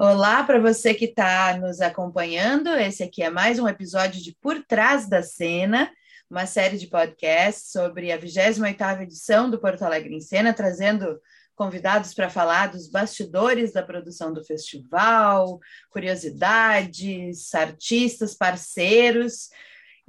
Olá para você que está nos acompanhando. Esse aqui é mais um episódio de Por Trás da Cena, uma série de podcasts sobre a 28ª edição do Porto Alegre em Cena, trazendo convidados para falar dos bastidores da produção do festival, curiosidades, artistas, parceiros.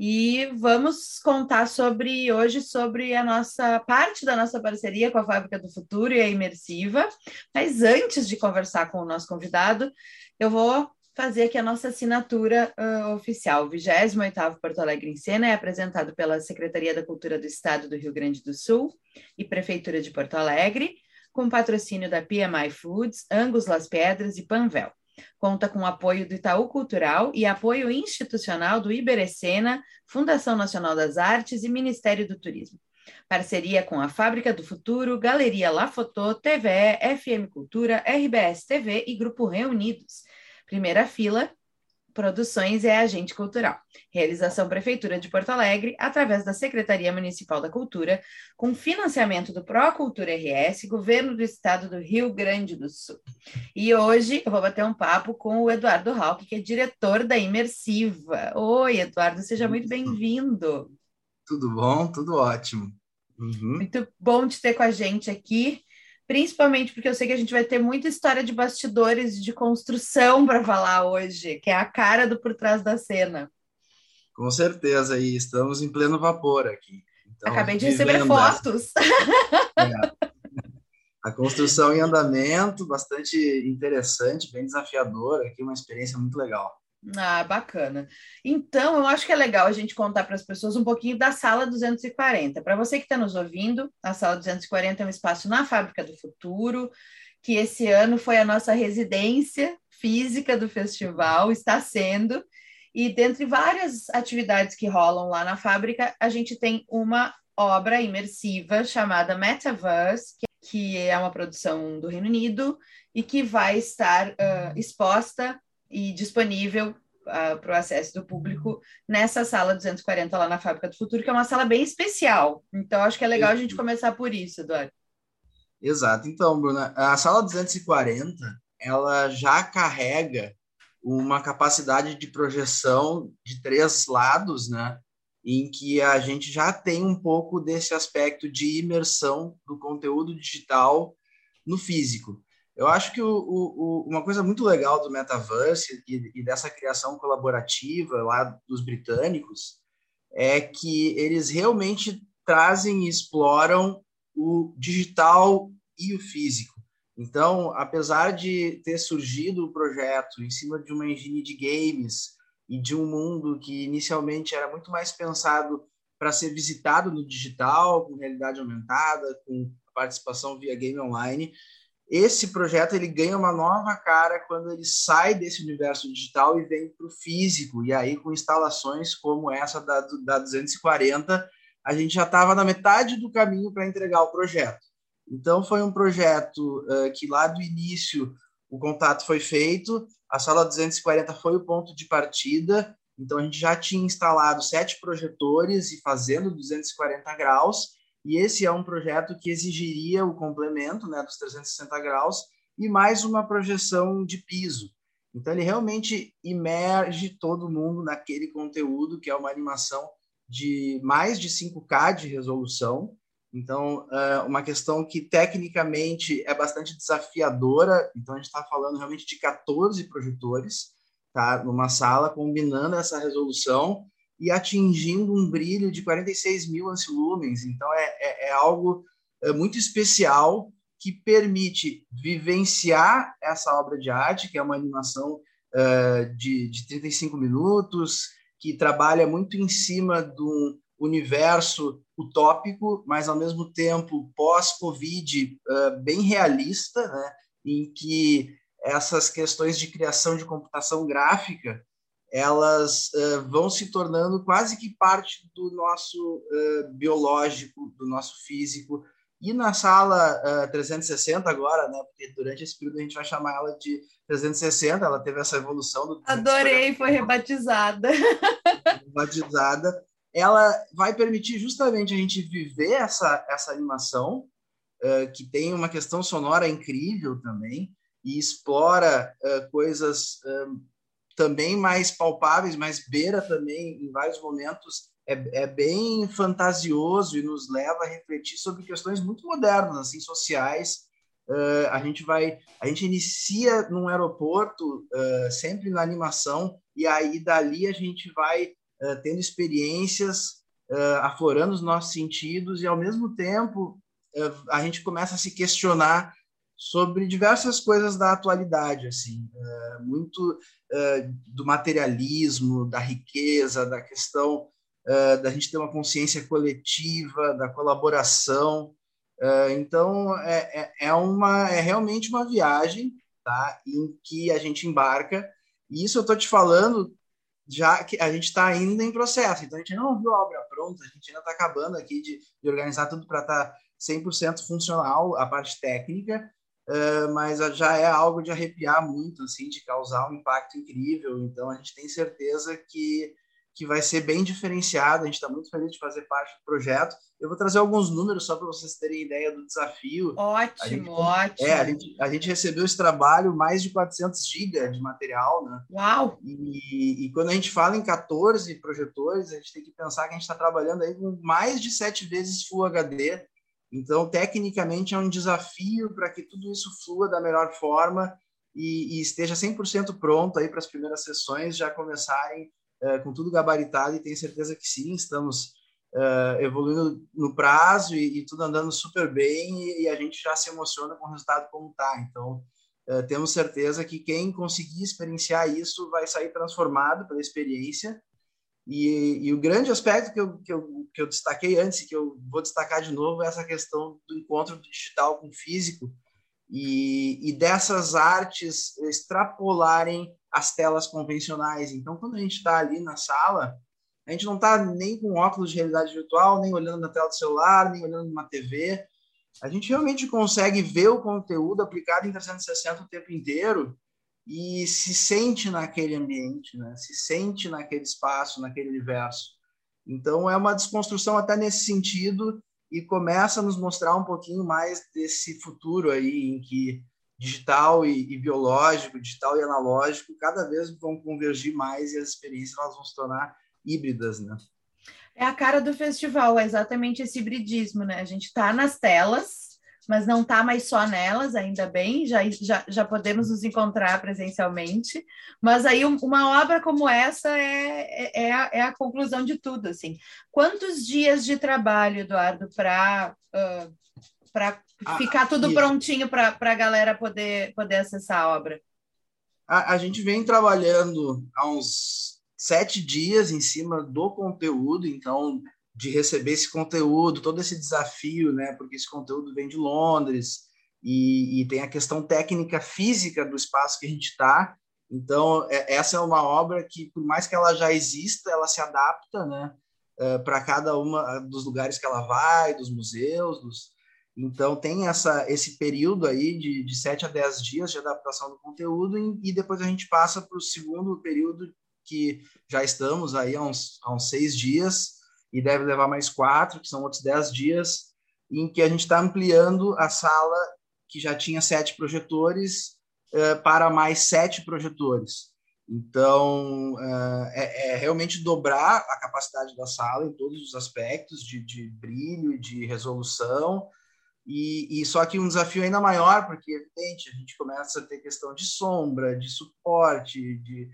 E vamos contar sobre hoje sobre a nossa parte da nossa parceria com a Fábrica do Futuro e a Imersiva. Mas antes de conversar com o nosso convidado, eu vou fazer aqui a nossa assinatura uh, oficial. O 28º Porto Alegre em Cena é apresentado pela Secretaria da Cultura do Estado do Rio Grande do Sul e Prefeitura de Porto Alegre, com patrocínio da PMI Foods, Angus Las Pedras e Panvel. Conta com o apoio do Itaú Cultural e apoio institucional do Iberecena, Fundação Nacional das Artes e Ministério do Turismo. Parceria com a Fábrica do Futuro, Galeria La Fotô, TVE, FM Cultura, RBS TV e Grupo Reunidos. Primeira fila, Produções é agente cultural. Realização Prefeitura de Porto Alegre, através da Secretaria Municipal da Cultura, com financiamento do Procultura RS, Governo do Estado do Rio Grande do Sul. E hoje eu vou bater um papo com o Eduardo Hauck, que é diretor da Imersiva. Oi, Eduardo, seja muito bem-vindo. Tudo bom? Tudo ótimo. Uhum. Muito bom te ter com a gente aqui principalmente porque eu sei que a gente vai ter muita história de bastidores de construção para falar hoje, que é a cara do por trás da cena. Com certeza, e estamos em pleno vapor aqui. Então, Acabei de receber fotos. É. A construção em andamento, bastante interessante, bem desafiadora, aqui uma experiência muito legal. Ah, bacana. Então, eu acho que é legal a gente contar para as pessoas um pouquinho da Sala 240. Para você que está nos ouvindo, a Sala 240 é um espaço na Fábrica do Futuro, que esse ano foi a nossa residência física do festival, está sendo. E dentre várias atividades que rolam lá na fábrica, a gente tem uma obra imersiva chamada Metaverse, que é uma produção do Reino Unido e que vai estar uh, exposta e disponível uh, para o acesso do público nessa sala 240 lá na Fábrica do Futuro, que é uma sala bem especial. Então, acho que é legal a gente começar por isso, Eduardo. Exato. Então, Bruna, a sala 240 ela já carrega uma capacidade de projeção de três lados, né? Em que a gente já tem um pouco desse aspecto de imersão do conteúdo digital no físico. Eu acho que o, o, uma coisa muito legal do metaverse e, e, dessa criação colaborativa lá dos britânicos é que eles realmente trazem e exploram o digital e o físico. Então, apesar de ter surgido o projeto em cima de uma engine de games e de um mundo que inicialmente era muito mais pensado para ser visitado no digital, com realidade aumentada, com participação via game online, esse projeto ele ganha uma nova cara quando ele sai desse universo digital e vem para o físico. E aí, com instalações como essa da, da 240, a gente já estava na metade do caminho para entregar o projeto. Então, foi um projeto uh, que lá do início o contato foi feito, a sala 240 foi o ponto de partida. Então, a gente já tinha instalado sete projetores e fazendo 240 graus. E esse é um projeto que exigiria o complemento né, dos 360 graus e mais uma projeção de piso. Então, ele realmente imerge todo mundo naquele conteúdo, que é uma animação de mais de 5K de resolução. Então, é uma questão que tecnicamente é bastante desafiadora. Então, a gente está falando realmente de 14 projetores tá, numa sala, combinando essa resolução e atingindo um brilho de 46 mil ancilumens. Então, é, é, é algo é, muito especial que permite vivenciar essa obra de arte, que é uma animação uh, de, de 35 minutos, que trabalha muito em cima do universo utópico, mas ao mesmo tempo pós-Covid uh, bem realista, né? em que essas questões de criação de computação gráfica elas uh, vão se tornando quase que parte do nosso uh, biológico, do nosso físico. E na sala uh, 360 agora, né? Porque durante esse período a gente vai chamar ela de 360, ela teve essa evolução do Adorei, foi rebatizada. rebatizada. Ela vai permitir justamente a gente viver essa essa animação, que tem uma questão sonora incrível também e explora coisas também mais palpáveis, mas beira também em vários momentos é, é, bem fantasioso e nos leva a refletir sobre questões muito modernas, assim, sociais. Uh, a gente vai, a gente inicia num aeroporto, sempre na animação, e aí dali a gente vai tendo experiências, aflorando os nossos sentidos e ao mesmo tempo a gente começa a se questionar sobre diversas coisas da atualidade, assim, uh, muito uh, do materialismo, da riqueza, da questão da gente ter uma consciência coletiva, da colaboração. então, é, é, é, uma, é realmente uma viagem tá, em que a gente embarca, e isso eu estou te falando já que a gente está ainda em processo, então a gente não viu a obra pronta, a gente ainda está acabando aqui de, de organizar tudo para estar tá 100% funcional, a parte técnica, uh, mas já é algo de arrepiar muito, assim, de causar um impacto incrível. Então, a gente tem certeza que, que vai ser bem diferenciado. A gente está muito feliz de fazer parte do projeto. Eu vou trazer alguns números só para vocês terem ideia do desafio. Ótimo, gente, ótimo. É, a gente, a gente recebeu esse trabalho, mais de 400 GB de material, né? Uau! E, e, quando a gente fala em 14 projetores, a gente tem que pensar que a gente está trabalhando aí com mais de sete vezes Full HD então, tecnicamente, é um desafio para que tudo isso flua da melhor forma e, e esteja 100% pronto aí para as primeiras sessões já começarem uh, com tudo gabaritado e tenho certeza que sim, estamos uh, evoluindo no prazo e, e, tudo andando super bem e, e, a gente já se emociona com o resultado como está. Então, uh, temos certeza que quem conseguir experienciar isso vai sair transformado pela experiência e, e, o grande aspecto que eu, que, eu, que eu destaquei antes, que eu vou destacar de novo, é essa questão do encontro do digital com o físico e, e dessas artes extrapolarem as telas convencionais. Então, quando a gente está ali na sala, a gente não está nem com óculos de realidade virtual, nem olhando na tela do celular, nem olhando numa TV. A gente realmente consegue ver o conteúdo aplicado em 360 o tempo inteiro e se sente naquele ambiente, né? se sente naquele espaço, naquele universo. Então, é uma desconstrução até nesse sentido e começa a nos mostrar um pouquinho mais desse futuro aí em que digital e, e biológico, digital e analógico, cada vez vão convergir mais e as experiências elas vão se tornar híbridas, né? É a cara do festival, é exatamente esse hibridismo, né? A gente está nas telas, mas não está mais só nelas, ainda bem, já, já, já podemos nos encontrar presencialmente. Mas aí uma obra como essa é, é, é, a, é a conclusão de tudo. Assim. Quantos dias de trabalho, Eduardo, para uh, para ah, ficar tudo prontinho para a galera poder, poder acessar a obra? A, a gente vem trabalhando há uns sete dias em cima do conteúdo, então de receber esse conteúdo, todo esse desafio, né? Porque esse conteúdo vem de Londres e, e tem a questão técnica física do espaço que a gente está. Então, é, essa é uma obra que, por mais que ela já exista, ela se adapta, né? É, para cada uma dos lugares que ela vai, dos museus, dos... Então, tem essa, esse período aí de, de 7 a 10 dias de adaptação do conteúdo e, e depois a gente passa para o segundo período que já estamos aí há uns, há uns seis dias, e deve levar mais quatro, que são outros dez dias, em que a gente está ampliando a sala que já tinha sete projetores uh, para mais sete projetores. Então, uh, é, é, realmente dobrar a capacidade da sala em todos os aspectos de, de brilho, de resolução, e, e, só que um desafio ainda maior, porque, evidente, a gente começa a ter questão de sombra, de suporte, de,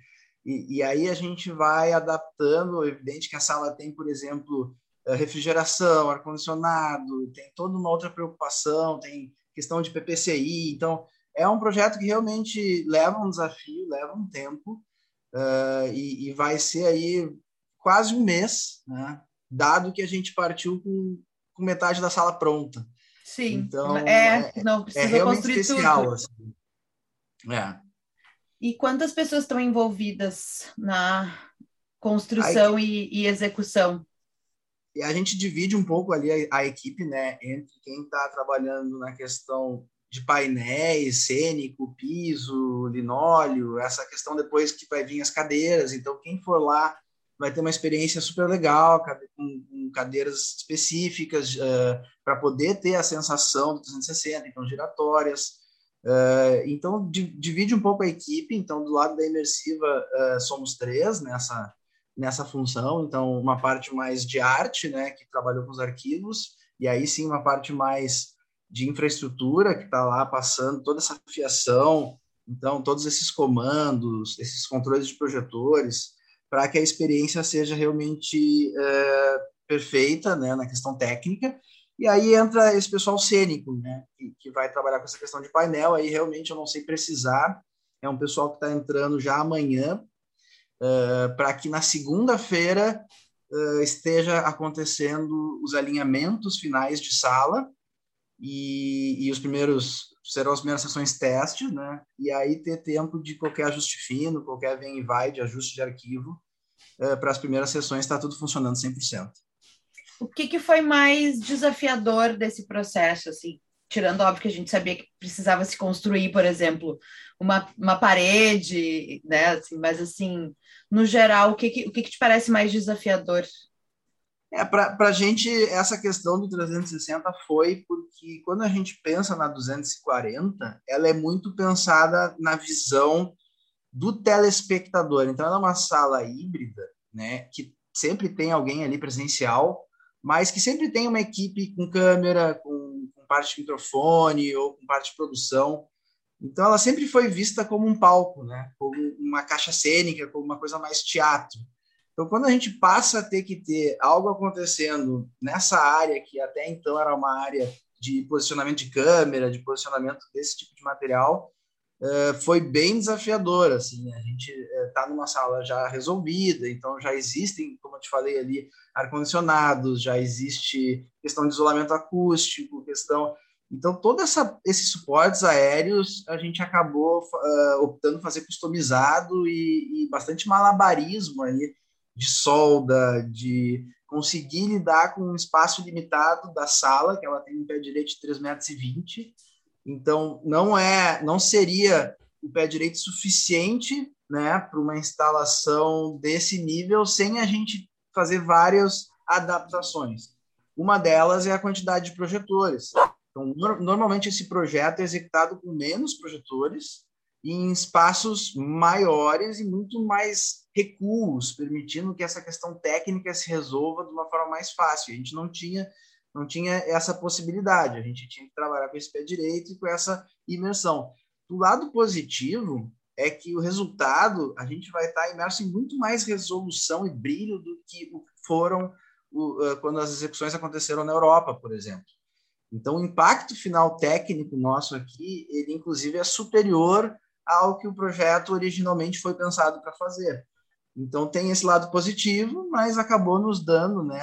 e, e, aí a gente vai adaptando. É evidente que a sala tem, por exemplo, eh, refrigeração, ar-condicionado, tem toda uma outra preocupação, tem questão de PPCI. Então, é um projeto que realmente leva um desafio, leva um tempo, uh, e, e, vai ser aí quase um mês, né? dado que a gente partiu com, com metade da sala pronta. Sim, então, é, é não precisa é construir especial, tudo. Assim. É. E quantas pessoas estão envolvidas na construção e, e, execução? E a gente divide um pouco ali a, a equipe, né, entre quem está trabalhando na questão de painéis, cênico, piso, linóleo, essa questão depois que vai vir as cadeiras. Então, quem for lá vai ter uma experiência super legal, com, cadeiras específicas uh, para poder ter a sensação do 360, então giratórias. Uh, então, divide um pouco a equipe. Então, do lado da imersiva, uh, somos três nessa, nessa função. Então, uma parte mais de arte, né, que trabalhou com os arquivos, e aí sim uma parte mais de infraestrutura, que está lá passando toda essa fiação, então, todos esses comandos, esses controles de projetores, para que a experiência seja realmente uh, perfeita né, na questão técnica e aí entra esse pessoal cênico, né, que, que vai trabalhar com essa questão de painel. Aí realmente eu não sei precisar. É um pessoal que está entrando já amanhã, uh, para que na segunda-feira uh, esteja acontecendo os alinhamentos finais de sala e, e, os primeiros serão as primeiras sessões testes, né? E aí ter tempo de qualquer ajuste fino, qualquer vem e vai de ajuste de arquivo uh, para as primeiras sessões está tudo funcionando 100% o que, que foi mais desafiador desse processo, assim? Tirando, óbvio, que a gente sabia que precisava se construir, por exemplo, uma, uma parede, né? Assim, mas, assim, no geral, o que, que, o que, que te parece mais desafiador? É, para a gente, essa questão do 360 foi porque quando a gente pensa na 240, ela é muito pensada na visão do telespectador. Então, ela é uma sala híbrida, né, que sempre tem alguém ali presencial, mas que sempre tem uma equipe com câmera, com, com parte de microfone ou com parte de produção. Então, ela sempre foi vista como um palco, né? como uma caixa cênica, como uma coisa mais teatro. Então, quando a gente passa a ter que ter algo acontecendo nessa área, que até então era uma área de posicionamento de câmera, de posicionamento desse tipo de material, foi bem desafiador. Assim, a gente está eh, numa sala já resolvida, então já existem, como eu te falei ali, ar-condicionados, já existe questão de isolamento acústico, questão. Então, todos esses suportes aéreos a gente acabou uh, optando fazer customizado e, e, bastante malabarismo aí de solda, de conseguir lidar com um espaço limitado da sala, que ela tem um pé direito de 3,20 metros, então, não é, não seria o pé direito suficiente né, para uma instalação desse nível sem a gente fazer várias adaptações. Uma delas é a quantidade de projetores. Então, no, normalmente esse projeto é executado com menos projetores em espaços maiores e muito mais recuos, permitindo que essa questão técnica se resolva de uma forma mais fácil. A gente não tinha não tinha essa possibilidade. A gente tinha que trabalhar com esse pé direito e com essa imersão. Do lado positivo é que o resultado a gente vai estar imerso em muito mais resolução e brilho do que foram quando as execuções aconteceram na Europa, por exemplo. Então, o impacto final técnico nosso aqui, ele inclusive é superior ao que o projeto originalmente foi pensado para fazer. Então tem esse lado positivo, mas acabou nos dando né,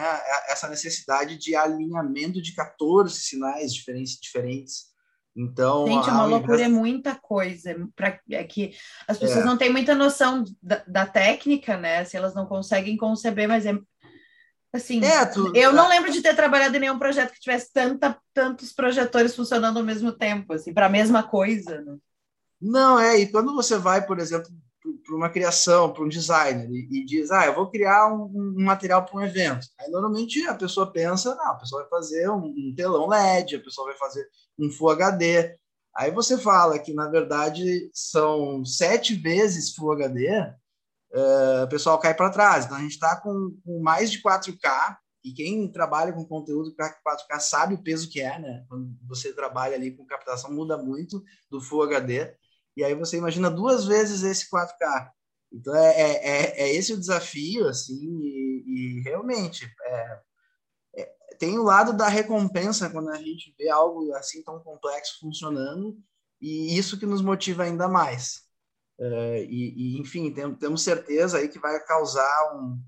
essa necessidade de alinhamento de 14 sinais diferentes. diferentes. Então, Gente, uma loucura, é muita coisa. Pra, é que as pessoas é. não têm muita noção da, da, técnica, né? Se elas não conseguem conceber, mas é assim. É, tu, eu não lembro de ter trabalhado em nenhum projeto que tivesse tanta, tantos projetores funcionando ao mesmo tempo, assim, para a mesma coisa. Né? Não, é, e quando você vai, por exemplo, para uma criação, para um designer, e, e, diz, ah, eu vou criar um, um material para um evento. Aí, normalmente, a pessoa pensa, não, a pessoa vai fazer um, um, telão LED, a pessoa vai fazer um Full HD. Aí você fala que, na verdade, são sete vezes Full HD, uh, eh, o pessoal cai para trás. Então, a gente está com, com, mais de 4K, e quem trabalha com conteúdo para 4K sabe o peso que é, né? Quando você trabalha ali com captação, muda muito do Full HD e aí você imagina duas vezes esse 4K. Então é, é, é, é esse o desafio, assim, e, e realmente é, é, tem o lado da recompensa quando a gente vê algo assim tão complexo funcionando, e isso que nos motiva ainda mais. É, e, e, enfim, tem, temos certeza aí que vai causar um,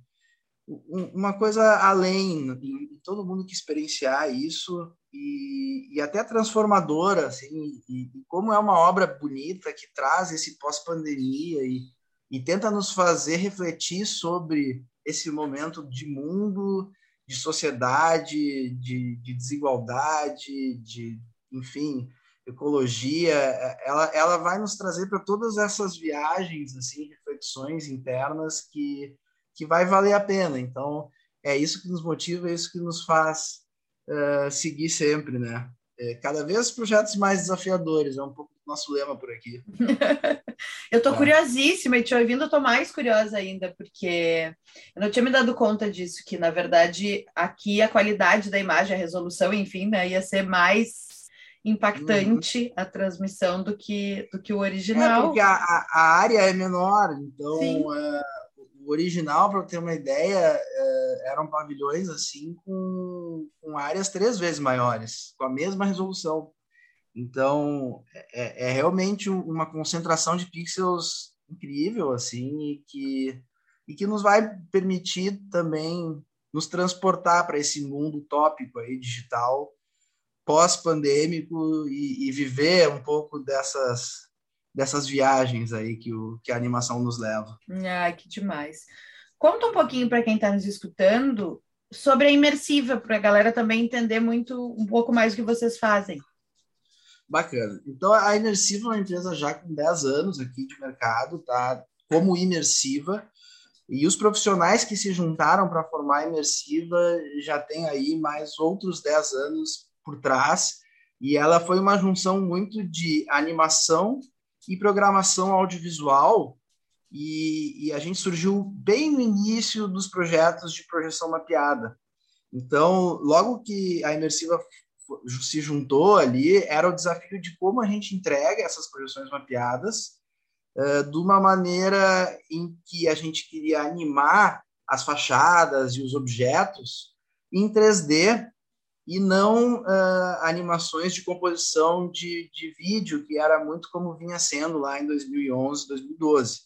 uma coisa além, em todo mundo que experienciar isso, e, e até transformadora, assim, e, e, como é uma obra bonita que traz esse pós-pandemia e, e tenta nos fazer refletir sobre esse momento de mundo, de sociedade, de, de desigualdade, de, enfim, ecologia, ela, ela vai nos trazer para todas essas viagens, assim, reflexões internas que, que vai valer a pena. Então, é isso que nos motiva, é isso que nos faz uh, seguir sempre, né? é, cada vez projetos mais desafiadores, é um pouco do nosso lema por aqui. eu estou é. curiosíssima e te ouvindo, estou mais curiosa ainda, porque eu não tinha me dado conta disso, que na verdade aqui a qualidade da imagem, a resolução, enfim, né, ia ser mais impactante uhum. a transmissão do que, do que o original. É porque a, a área é menor, então é, original, para ter uma ideia, é, eram pavilhões assim com, com áreas três vezes maiores, com a mesma resolução. Então é, é realmente uma concentração de pixels incrível assim e que e que nos vai permitir também nos transportar para esse mundo utópico aí digital pós-pandêmico e, e, viver um pouco dessas dessas viagens aí que, o, que a animação nos leva. Ah, que demais. Conta um pouquinho para quem está nos escutando sobre a imersiva, para a galera também entender muito um pouco mais o que vocês fazem. Bacana. Então, a Imersiva é uma empresa já com 10 anos aqui de mercado, tá? Como imersiva. E os profissionais que se juntaram para formar a Imersiva já tem aí mais outros 10 anos por trás, e ela foi uma junção muito de animação e programação audiovisual, e, e, a gente surgiu bem no início dos projetos de projeção mapeada. Então, logo que a Imersiva se juntou ali, era o desafio de como a gente entrega essas projeções mapeadas uh, de uma maneira em que a gente queria animar as fachadas e os objetos em 3D e não uh, animações de composição de, de vídeo, que era muito como vinha sendo lá em 2011, 2012.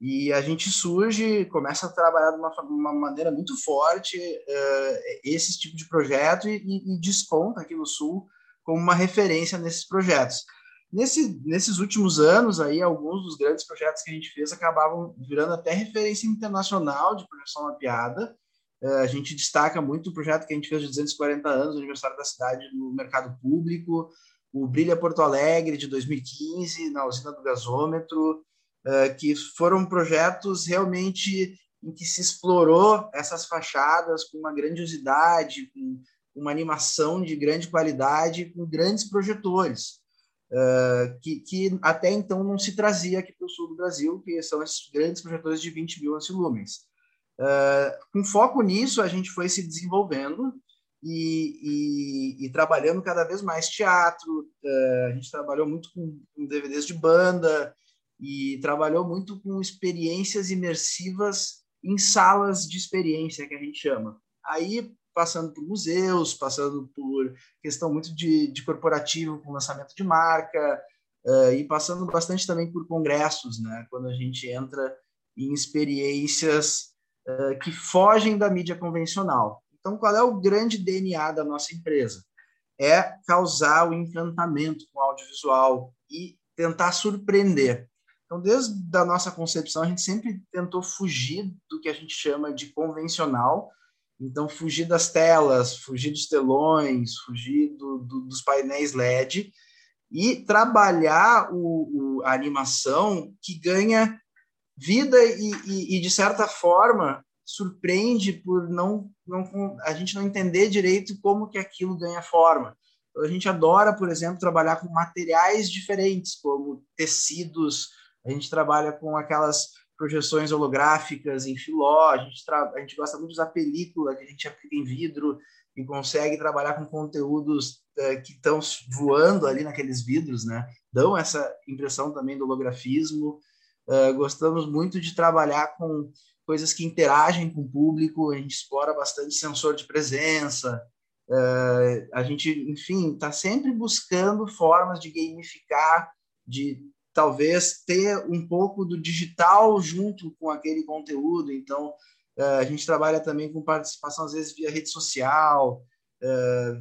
E a gente surge, começa a trabalhar de uma, uma maneira muito forte uh, esse tipo de projeto e, e, desponta aqui no Sul como uma referência nesses projetos. Nesse, nesses últimos anos, aí, alguns dos grandes projetos que a gente fez acabavam virando até referência internacional de projeção mapeada, a gente destaca muito o projeto que a gente fez de 240 anos, aniversário da cidade no mercado público, o Brilha Porto Alegre de 2015, na usina do gasômetro, é, que foram projetos realmente em que se explorou essas fachadas com uma grandiosidade, com uma animação de grande qualidade, com grandes projetores, é, que, que até então não se trazia aqui para o sul do Brasil, que são esses grandes projetores de 20 mil lumens. Uh, com foco nisso, a gente foi se desenvolvendo e, e, e trabalhando cada vez mais teatro. Uh, a gente trabalhou muito com, com, DVDs de banda e trabalhou muito com experiências imersivas em salas de experiência, que a gente chama. Aí, passando por museus, passando por questão muito de, de corporativo, com lançamento de marca, uh, e passando bastante também por congressos, né? quando a gente entra em experiências uh, que fogem da mídia convencional. Então, qual é o grande DNA da nossa empresa? É causar o encantamento com o audiovisual e tentar surpreender. Então, desde a nossa concepção, a gente sempre tentou fugir do que a gente chama de convencional. Então, fugir das telas, fugir dos telões, fugir do, do, dos painéis LED e trabalhar o, o, a animação que ganha vida e, e, e, de certa forma surpreende por não, não a gente não entender direito como que aquilo ganha forma. Então, a gente adora, por exemplo, trabalhar com materiais diferentes, como tecidos. A gente trabalha com aquelas projeções holográficas em filó. A gente, a gente gosta muito de usar película que a gente aplica em vidro e consegue trabalhar com conteúdos uh, que estão voando ali naqueles vidros, né? Dão essa impressão também do holografismo. Uh, gostamos muito de trabalhar com coisas que interagem com o público, a gente explora bastante sensor de presença, uh, a gente, enfim, está sempre buscando formas de gamificar, de talvez ter um pouco do digital junto com aquele conteúdo. Então, uh, a gente trabalha também com participação, às vezes, via rede social,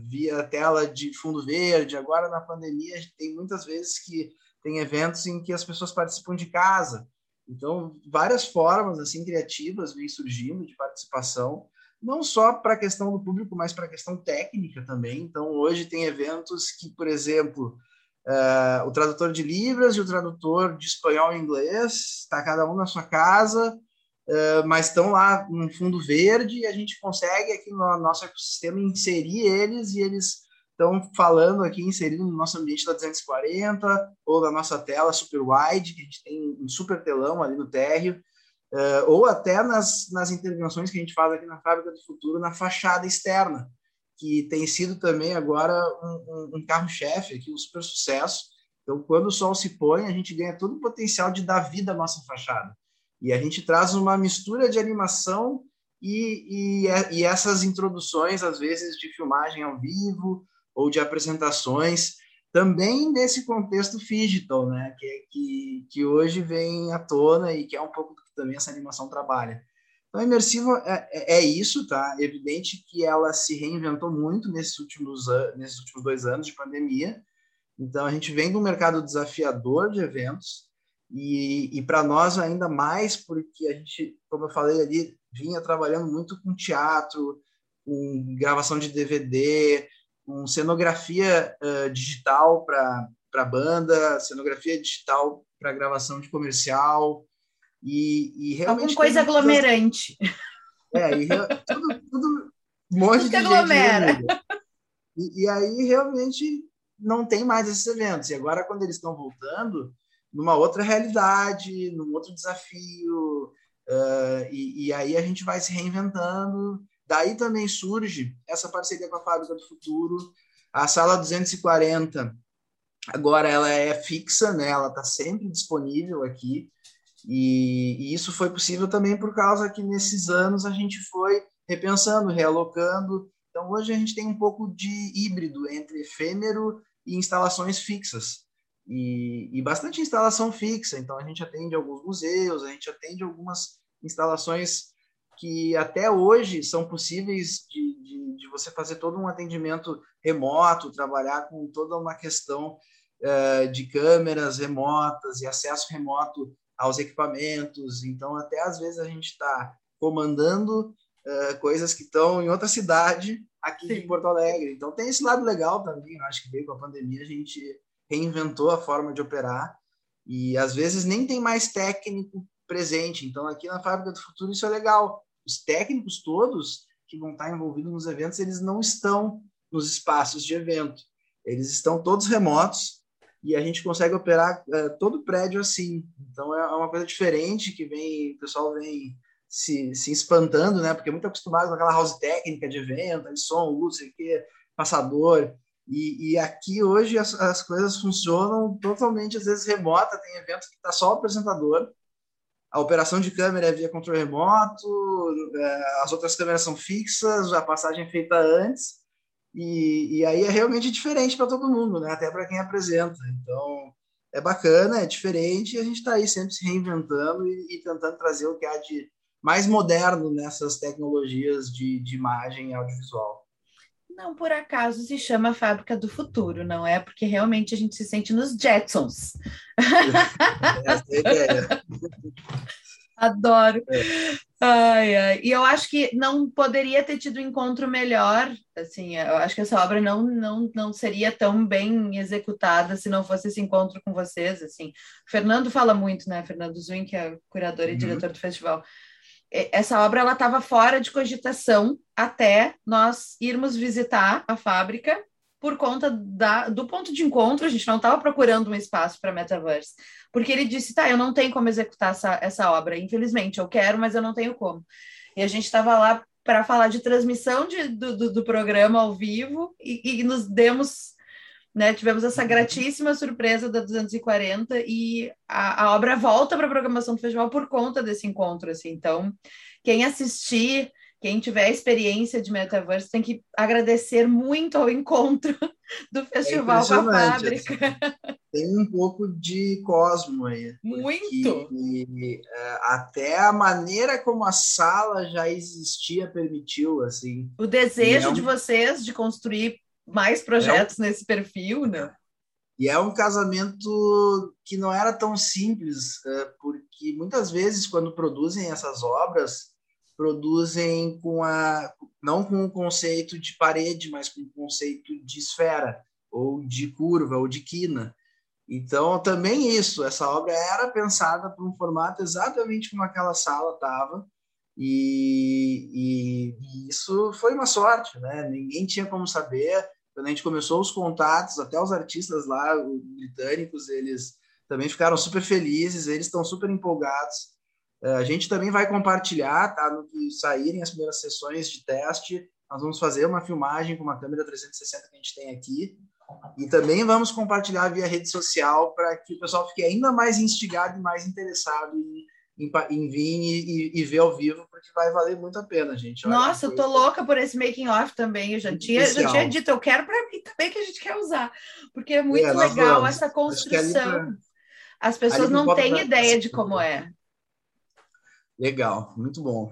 via tela de fundo verde. Agora, na pandemia, tem muitas vezes que tem eventos em que as pessoas participam de casa. Então, várias formas assim criativas vêm surgindo de participação, não só para a questão do público, mas para a questão técnica também. Então, hoje tem eventos que, por exemplo, uh, o tradutor de Libras e o tradutor de espanhol e inglês, está cada um na sua casa, uh, mas estão lá no fundo verde e a gente consegue aqui no nosso ecossistema inserir eles e eles estão falando aqui, inserindo no nosso ambiente da 240 ou na nossa tela super wide, que a gente tem um super telão ali no térreo, uh, ou até nas, nas intervenções que a gente faz aqui na Fábrica do Futuro, na fachada externa, que tem sido também agora um, um, um carro-chefe aqui, um super sucesso. Então, quando o sol se põe, a gente ganha todo o potencial de dar vida à nossa fachada. E a gente traz uma mistura de animação e, e, e essas introduções, às vezes, de filmagem ao vivo ou de apresentações, também nesse contexto digital, né? Que, que, que hoje vem à tona e que é um pouco do que também essa animação trabalha. Então, a imersiva é, é, é isso, tá? É evidente que ela se reinventou muito nesses últimos, nesses últimos dois anos de pandemia. Então, a gente vem de um mercado desafiador de eventos, e, e para nós ainda mais, porque a gente, como eu falei ali, vinha trabalhando muito com teatro, com gravação de DVD, com cenografia uh, digital para banda, cenografia digital para gravação de comercial. E, e realmente. Alguma coisa aglomerante. É, e tudo, tudo um monte tudo de aglomera. E, e aí realmente não tem mais esses eventos. E agora, quando eles estão voltando, numa outra realidade, num outro desafio, uh, e, e, aí a gente vai se reinventando. Daí também surge essa parceria com a Fábrica do Futuro, a Sala 240. Agora ela é fixa, né? Ela está sempre disponível aqui. E, e, isso foi possível também por causa que nesses anos a gente foi repensando, realocando. Então hoje a gente tem um pouco de híbrido entre efêmero e instalações fixas e, e, bastante instalação fixa. Então, a gente atende alguns museus, a gente atende algumas instalações que até hoje são possíveis de, de, de você fazer todo um atendimento remoto, trabalhar com toda uma questão uh, de câmeras remotas e acesso remoto aos equipamentos. Então, até às vezes a gente está comandando uh, coisas que estão em outra cidade aqui Sim. em Porto Alegre. Então, tem esse lado legal também. Eu acho que veio com a pandemia a gente reinventou a forma de operar e às vezes nem tem mais técnico presente. Então, aqui na Fábrica do Futuro, isso é legal. Os técnicos todos que vão estar envolvidos nos eventos, eles não estão nos espaços de evento. Eles estão todos remotos e a gente consegue operar é, todo o prédio assim. Então, é uma coisa diferente que vem, o pessoal vem se, se espantando, né? Porque é muito acostumado com aquela house técnica de evento, som, luz, sei que, passador. E, e aqui hoje as, as, coisas funcionam totalmente, às vezes, remota. Tem eventos que está só o apresentador, a operação de câmera é via controle remoto, é, as outras câmeras são fixas, a passagem é feita antes. E, e aí é realmente diferente para todo mundo, né? até para quem apresenta. Então é bacana, é diferente e a gente está aí sempre se reinventando e, e, tentando trazer o que há de mais moderno nessas tecnologias de, de imagem e audiovisual não por acaso se chama Fábrica do Futuro, não é? Porque realmente a gente se sente nos Jetsons. É Adoro. É. Ai, ai. E eu acho que não poderia ter tido um encontro melhor. Assim, eu acho que essa obra não, não, não seria tão bem executada se não fosse esse encontro com vocês. Assim, o Fernando fala muito, né? Fernando Zuin, que é curador e uhum. diretor do festival essa obra ela estava fora de cogitação até nós irmos visitar a fábrica por conta da, do ponto de encontro, a gente não estava procurando um espaço para metaverse, porque ele disse, tá, eu não tenho como executar essa, essa obra, infelizmente, eu quero, mas eu não tenho como. E a gente estava lá para falar de transmissão de, do, do, do, programa ao vivo e, e nos demos né? Tivemos essa uhum. gratíssima surpresa da 240 e a, a obra volta para a programação do festival por conta desse encontro, assim. Então, quem assistir, quem tiver experiência de metaverse tem que agradecer muito ao encontro do é festival é com a fábrica. Assim. Tem um pouco de cosmo aí. Muito! E, é, até a maneira como a sala já existia permitiu, assim. O desejo é um... de vocês de construir mais projetos é um... nesse perfil, né? E é um casamento que não era tão simples, é, porque muitas vezes, quando produzem essas obras, produzem com a não com o conceito de parede, mas com o conceito de esfera, ou de curva, ou de quina. Então, também isso, essa obra era pensada para um formato exatamente como aquela sala estava, e, e, e, isso foi uma sorte, né? Ninguém tinha como saber, quando a gente começou os contatos, até os artistas lá, os britânicos, eles também ficaram super felizes, eles estão super empolgados. É, a gente também vai compartilhar, tá? No que saírem as primeiras sessões de teste, nós vamos fazer uma filmagem com uma câmera 360 que a gente tem aqui. E também vamos compartilhar via rede social para que o pessoal fique ainda mais instigado e mais interessado em em, em vir e, e, ver ao vivo, porque vai valer muito a pena, gente. Olha, Nossa, eu tô louca por esse making off também. Eu já tinha, já tinha dito, eu quero para mim também que a gente quer usar, porque é muito é, legal vamos. essa construção. Pra... As pessoas não têm ideia de como é. Legal, muito bom.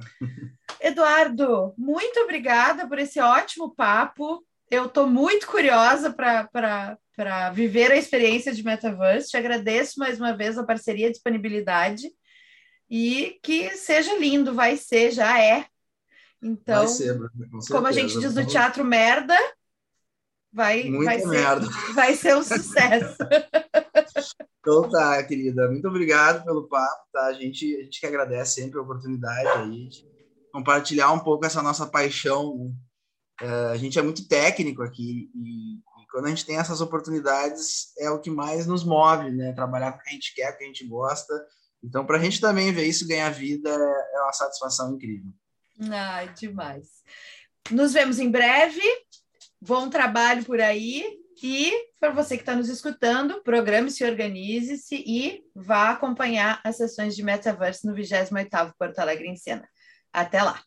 Eduardo, muito obrigada por esse ótimo papo. Eu estou muito curiosa para viver a experiência de Metaverse. Te agradeço mais uma vez a parceria e a disponibilidade e que seja lindo, vai ser, já é. Então, ser, como a gente diz no teatro merda, vai, vai, ser, vai ser um sucesso. então tá, querida, muito obrigado pelo papo, tá? A gente, a gente que agradece sempre a oportunidade aí de compartilhar um pouco essa nossa paixão. É, a gente é muito técnico aqui e, e, quando a gente tem essas oportunidades é o que mais nos move, né? Trabalhar com o que a gente quer, com o que a gente gosta então, para a gente também ver isso ganhar vida é uma satisfação incrível. Ai, demais. Nos vemos em breve. Bom trabalho por aí. E para você que está nos escutando, programe-se, organize-se e vá acompanhar as sessões de Metaverse no 28º Porto Alegre em Cena. Até lá!